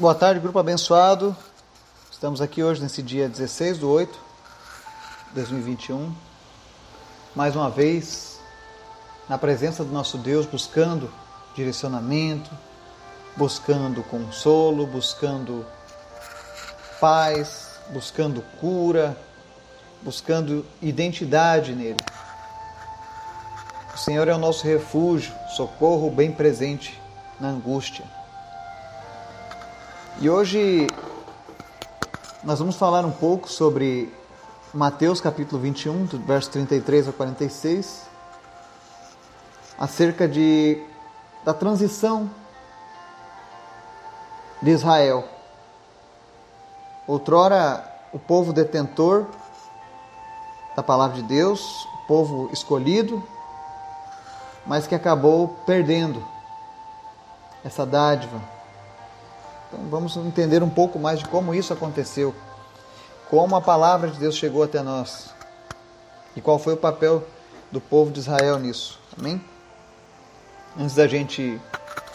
Boa tarde, grupo abençoado. Estamos aqui hoje nesse dia 16 de 8 de 2021. Mais uma vez, na presença do nosso Deus, buscando direcionamento, buscando consolo, buscando paz, buscando cura, buscando identidade nele. O Senhor é o nosso refúgio, socorro bem presente na angústia. E hoje nós vamos falar um pouco sobre Mateus capítulo 21, do verso 33 a 46, acerca de da transição de Israel. Outrora o povo detentor da palavra de Deus, o povo escolhido, mas que acabou perdendo essa dádiva então vamos entender um pouco mais de como isso aconteceu, como a palavra de Deus chegou até nós e qual foi o papel do povo de Israel nisso. Amém? Antes da gente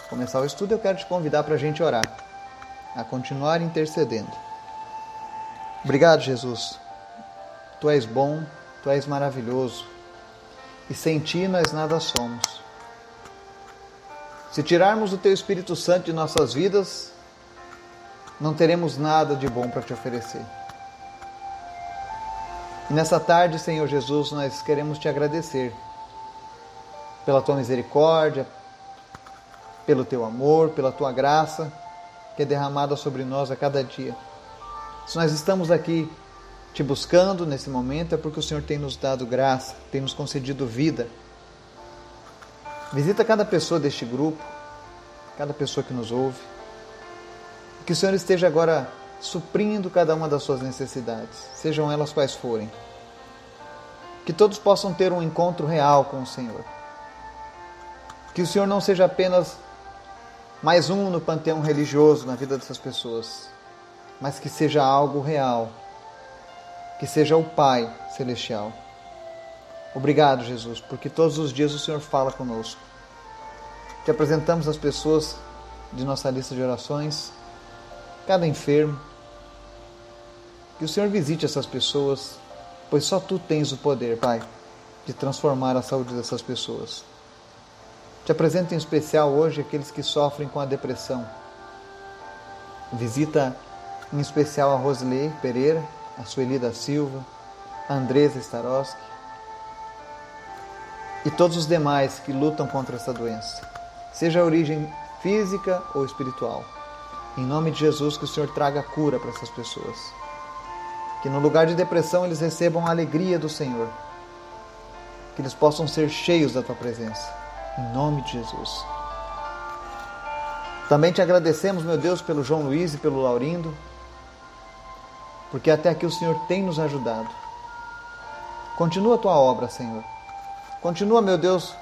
começar o estudo, eu quero te convidar para a gente orar, a continuar intercedendo. Obrigado, Jesus. Tu és bom, tu és maravilhoso, e sem ti nós nada somos. Se tirarmos o teu Espírito Santo de nossas vidas, não teremos nada de bom para te oferecer. E nessa tarde, Senhor Jesus, nós queremos te agradecer pela tua misericórdia, pelo teu amor, pela tua graça que é derramada sobre nós a cada dia. Se nós estamos aqui te buscando nesse momento, é porque o Senhor tem nos dado graça, tem nos concedido vida. Visita cada pessoa deste grupo, cada pessoa que nos ouve. Que o Senhor esteja agora suprindo cada uma das suas necessidades, sejam elas quais forem. Que todos possam ter um encontro real com o Senhor. Que o Senhor não seja apenas mais um no panteão religioso na vida dessas pessoas, mas que seja algo real. Que seja o Pai celestial. Obrigado, Jesus, porque todos os dias o Senhor fala conosco. Te apresentamos as pessoas de nossa lista de orações cada enfermo. Que o Senhor visite essas pessoas, pois só tu tens o poder, Pai, de transformar a saúde dessas pessoas. Te apresento em especial hoje aqueles que sofrem com a depressão. Visita em especial a Rosilei Pereira, a Sueli da Silva, a Andresa Staroski e todos os demais que lutam contra essa doença, seja a origem física ou espiritual. Em nome de Jesus, que o Senhor traga cura para essas pessoas. Que no lugar de depressão eles recebam a alegria do Senhor. Que eles possam ser cheios da tua presença. Em nome de Jesus. Também te agradecemos, meu Deus, pelo João Luiz e pelo Laurindo, porque até aqui o Senhor tem nos ajudado. Continua a tua obra, Senhor. Continua, meu Deus,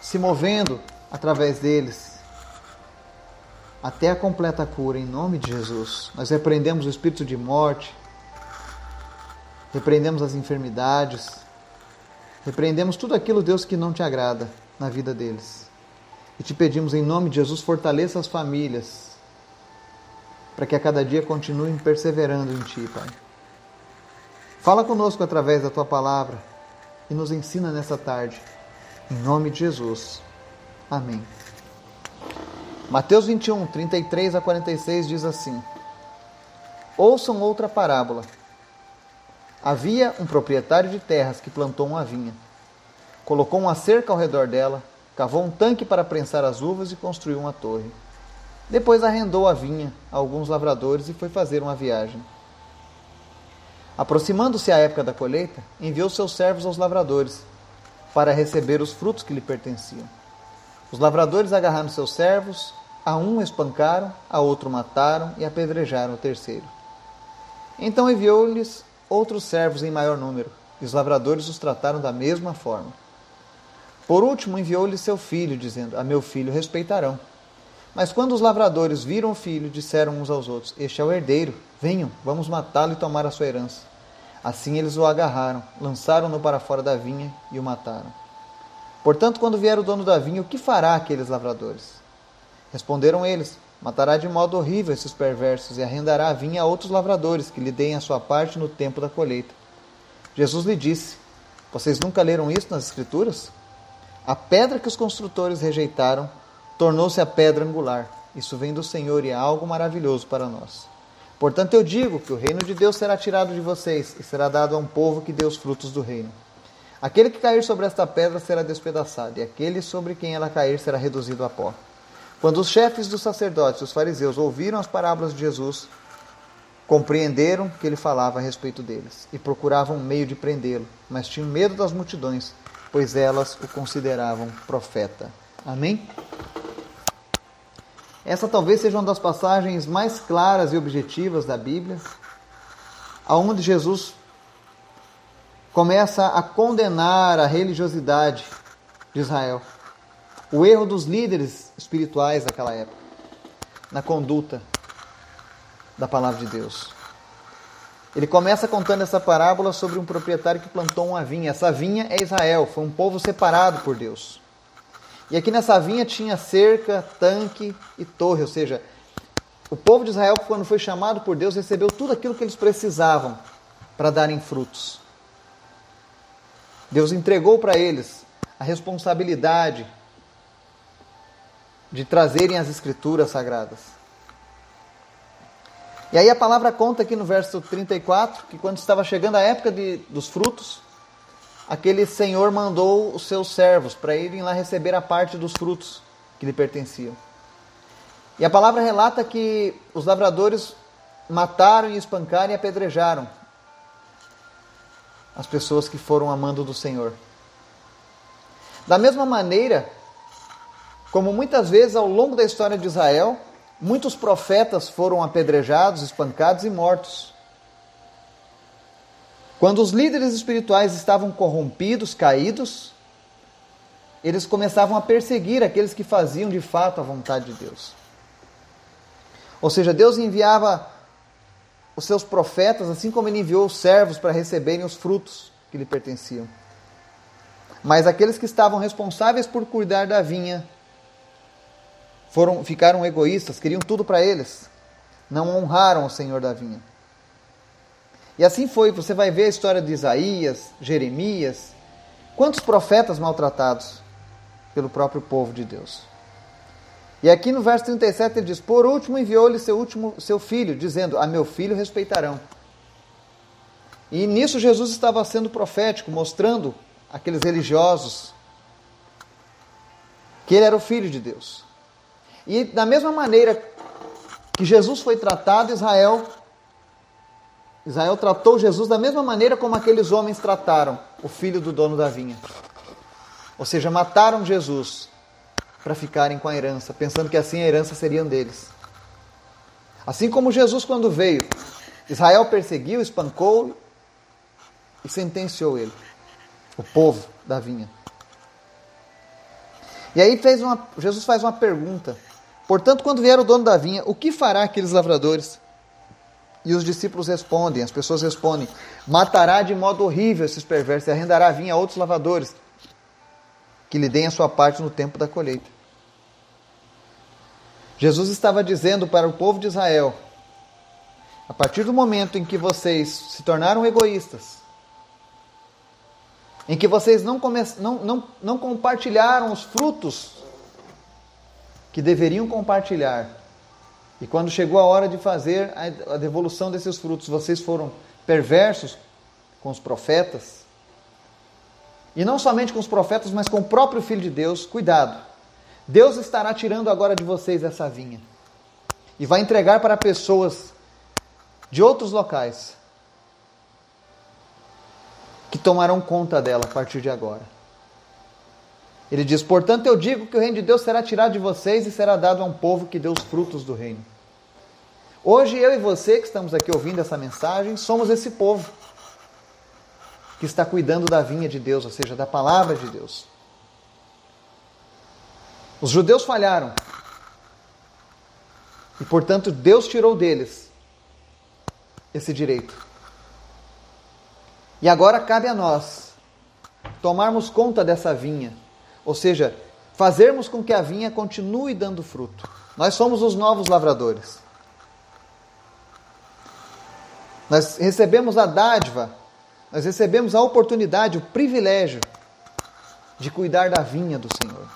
se movendo através deles até a completa cura, em nome de Jesus. Nós repreendemos o espírito de morte, repreendemos as enfermidades, repreendemos tudo aquilo, Deus, que não te agrada na vida deles. E te pedimos, em nome de Jesus, fortaleça as famílias, para que a cada dia continuem perseverando em Ti, Pai. Fala conosco através da Tua palavra e nos ensina nessa tarde. Em nome de Jesus. Amém. Mateus 21, 33 a 46 diz assim: Ouçam outra parábola. Havia um proprietário de terras que plantou uma vinha. Colocou uma cerca ao redor dela, cavou um tanque para prensar as uvas e construiu uma torre. Depois arrendou a vinha a alguns lavradores e foi fazer uma viagem. Aproximando-se a época da colheita, enviou seus servos aos lavradores para receber os frutos que lhe pertenciam. Os lavradores agarraram seus servos, a um espancaram, a outro mataram e apedrejaram o terceiro. Então enviou-lhes outros servos em maior número, e os lavradores os trataram da mesma forma. Por último, enviou-lhes seu filho, dizendo: A meu filho respeitarão. Mas quando os lavradores viram o filho, disseram uns aos outros: Este é o herdeiro, venham, vamos matá-lo e tomar a sua herança. Assim eles o agarraram, lançaram-no para fora da vinha e o mataram. Portanto, quando vier o dono da vinha, o que fará aqueles lavradores? Responderam eles: Matará de modo horrível esses perversos e arrendará a vinha a outros lavradores que lhe deem a sua parte no tempo da colheita. Jesus lhe disse: Vocês nunca leram isso nas Escrituras? A pedra que os construtores rejeitaram tornou-se a pedra angular. Isso vem do Senhor e é algo maravilhoso para nós. Portanto, eu digo que o reino de Deus será tirado de vocês e será dado a um povo que dê os frutos do reino. Aquele que cair sobre esta pedra será despedaçado, e aquele sobre quem ela cair será reduzido a pó. Quando os chefes dos sacerdotes e os fariseus ouviram as parábolas de Jesus, compreenderam que ele falava a respeito deles e procuravam um meio de prendê-lo, mas tinham medo das multidões, pois elas o consideravam profeta. Amém? Essa talvez seja uma das passagens mais claras e objetivas da Bíblia, aonde Jesus começa a condenar a religiosidade de Israel, o erro dos líderes espirituais daquela época, na conduta da palavra de Deus. Ele começa contando essa parábola sobre um proprietário que plantou uma vinha. Essa vinha é Israel, foi um povo separado por Deus. E aqui nessa vinha tinha cerca, tanque e torre, ou seja, o povo de Israel, quando foi chamado por Deus, recebeu tudo aquilo que eles precisavam para darem frutos. Deus entregou para eles a responsabilidade de trazerem as escrituras sagradas. E aí a palavra conta aqui no verso 34 que quando estava chegando a época de, dos frutos, aquele senhor mandou os seus servos para irem lá receber a parte dos frutos que lhe pertenciam. E a palavra relata que os lavradores mataram e espancaram e apedrejaram as pessoas que foram amando do Senhor. Da mesma maneira, como muitas vezes ao longo da história de Israel, muitos profetas foram apedrejados, espancados e mortos. Quando os líderes espirituais estavam corrompidos, caídos, eles começavam a perseguir aqueles que faziam de fato a vontade de Deus. Ou seja, Deus enviava os seus profetas, assim como ele enviou os servos para receberem os frutos que lhe pertenciam. Mas aqueles que estavam responsáveis por cuidar da vinha foram ficaram egoístas, queriam tudo para eles. Não honraram o Senhor da vinha. E assim foi, você vai ver a história de Isaías, Jeremias, quantos profetas maltratados pelo próprio povo de Deus. E aqui no verso 37 ele diz: Por último enviou-lhe seu último seu filho, dizendo: A meu filho respeitarão. E nisso Jesus estava sendo profético, mostrando aqueles religiosos que ele era o filho de Deus. E da mesma maneira que Jesus foi tratado, Israel Israel tratou Jesus da mesma maneira como aqueles homens trataram o filho do dono da vinha. Ou seja, mataram Jesus para ficarem com a herança, pensando que assim a herança seria deles. Assim como Jesus, quando veio, Israel perseguiu, espancou e sentenciou ele, o povo da vinha. E aí fez uma, Jesus faz uma pergunta. Portanto, quando vier o dono da vinha, o que fará aqueles lavradores? E os discípulos respondem, as pessoas respondem: matará de modo horrível esses perversos e arrendará vinha a outros lavadores que lhe deem a sua parte no tempo da colheita. Jesus estava dizendo para o povo de Israel: a partir do momento em que vocês se tornaram egoístas, em que vocês não, come... não, não, não compartilharam os frutos que deveriam compartilhar, e quando chegou a hora de fazer a devolução desses frutos, vocês foram perversos com os profetas. E não somente com os profetas, mas com o próprio Filho de Deus. Cuidado. Deus estará tirando agora de vocês essa vinha. E vai entregar para pessoas de outros locais que tomarão conta dela a partir de agora. Ele diz: Portanto, eu digo que o reino de Deus será tirado de vocês e será dado a um povo que dê os frutos do reino. Hoje, eu e você que estamos aqui ouvindo essa mensagem, somos esse povo que está cuidando da vinha de Deus, ou seja, da palavra de Deus. Os judeus falharam. E, portanto, Deus tirou deles esse direito. E agora cabe a nós tomarmos conta dessa vinha ou seja, fazermos com que a vinha continue dando fruto. Nós somos os novos lavradores. Nós recebemos a dádiva, nós recebemos a oportunidade, o privilégio de cuidar da vinha do Senhor.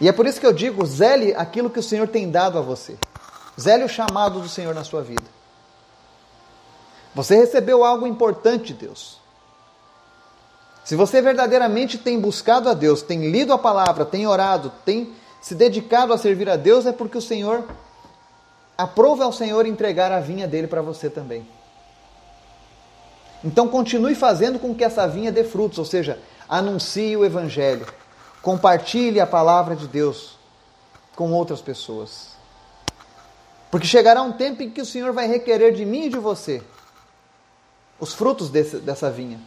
E é por isso que eu digo, zele aquilo que o Senhor tem dado a você. Zele o chamado do Senhor na sua vida. Você recebeu algo importante de Deus. Se você verdadeiramente tem buscado a Deus, tem lido a palavra, tem orado, tem se dedicado a servir a Deus, é porque o Senhor aprova ao Senhor entregar a vinha dele para você também. Então continue fazendo com que essa vinha dê frutos, ou seja, anuncie o evangelho, compartilhe a palavra de Deus com outras pessoas. Porque chegará um tempo em que o Senhor vai requerer de mim e de você os frutos desse, dessa vinha.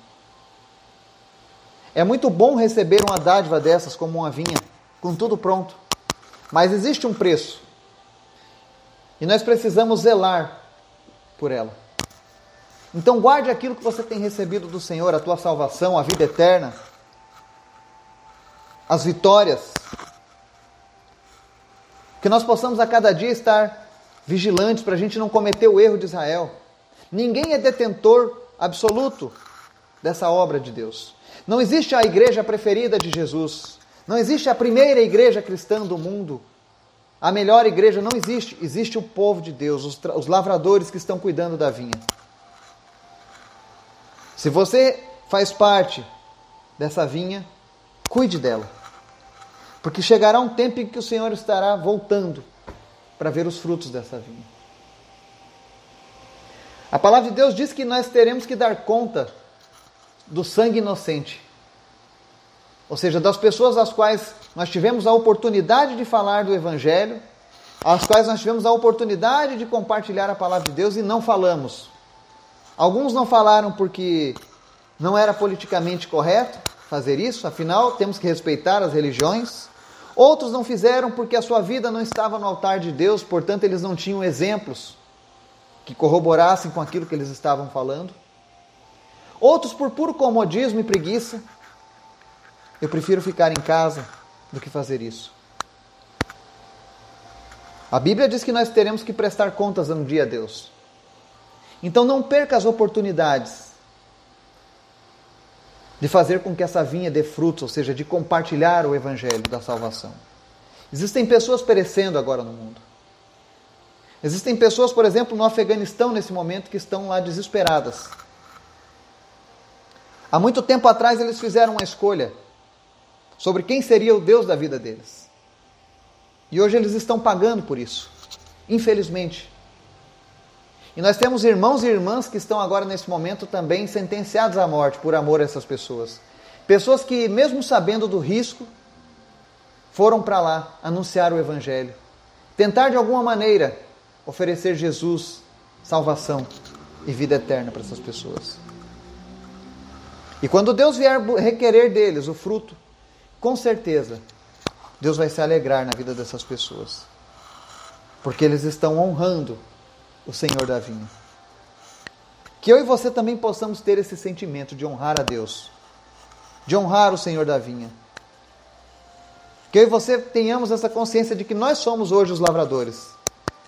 É muito bom receber uma dádiva dessas, como uma vinha, com tudo pronto. Mas existe um preço. E nós precisamos zelar por ela. Então guarde aquilo que você tem recebido do Senhor, a tua salvação, a vida eterna, as vitórias. Que nós possamos a cada dia estar vigilantes para a gente não cometer o erro de Israel. Ninguém é detentor absoluto dessa obra de Deus. Não existe a igreja preferida de Jesus. Não existe a primeira igreja cristã do mundo. A melhor igreja não existe. Existe o povo de Deus, os, os lavradores que estão cuidando da vinha. Se você faz parte dessa vinha, cuide dela. Porque chegará um tempo em que o Senhor estará voltando para ver os frutos dessa vinha. A palavra de Deus diz que nós teremos que dar conta do sangue inocente. Ou seja, das pessoas às quais nós tivemos a oportunidade de falar do Evangelho, às quais nós tivemos a oportunidade de compartilhar a palavra de Deus e não falamos. Alguns não falaram porque não era politicamente correto fazer isso, afinal temos que respeitar as religiões. Outros não fizeram porque a sua vida não estava no altar de Deus, portanto eles não tinham exemplos que corroborassem com aquilo que eles estavam falando. Outros por puro comodismo e preguiça. Eu prefiro ficar em casa do que fazer isso. A Bíblia diz que nós teremos que prestar contas um dia a Deus. Então não perca as oportunidades de fazer com que essa vinha dê frutos, ou seja, de compartilhar o evangelho da salvação. Existem pessoas perecendo agora no mundo. Existem pessoas, por exemplo, no Afeganistão nesse momento que estão lá desesperadas. Há muito tempo atrás eles fizeram uma escolha sobre quem seria o Deus da vida deles. E hoje eles estão pagando por isso, infelizmente. E nós temos irmãos e irmãs que estão agora nesse momento também sentenciados à morte por amor a essas pessoas. Pessoas que, mesmo sabendo do risco, foram para lá anunciar o Evangelho, tentar de alguma maneira oferecer Jesus, salvação e vida eterna para essas pessoas. E quando Deus vier requerer deles o fruto, com certeza Deus vai se alegrar na vida dessas pessoas. Porque eles estão honrando o Senhor da vinha. Que eu e você também possamos ter esse sentimento de honrar a Deus, de honrar o Senhor da vinha. Que eu e você tenhamos essa consciência de que nós somos hoje os lavradores.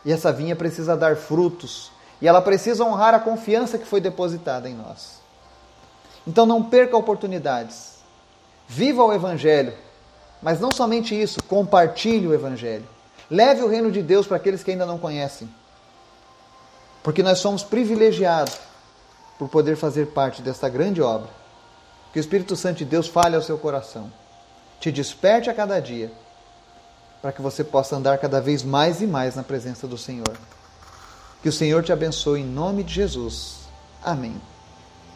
E essa vinha precisa dar frutos. E ela precisa honrar a confiança que foi depositada em nós. Então não perca oportunidades. Viva o Evangelho. Mas não somente isso, compartilhe o Evangelho. Leve o reino de Deus para aqueles que ainda não conhecem. Porque nós somos privilegiados por poder fazer parte desta grande obra. Que o Espírito Santo de Deus fale ao seu coração. Te desperte a cada dia para que você possa andar cada vez mais e mais na presença do Senhor. Que o Senhor te abençoe em nome de Jesus. Amém.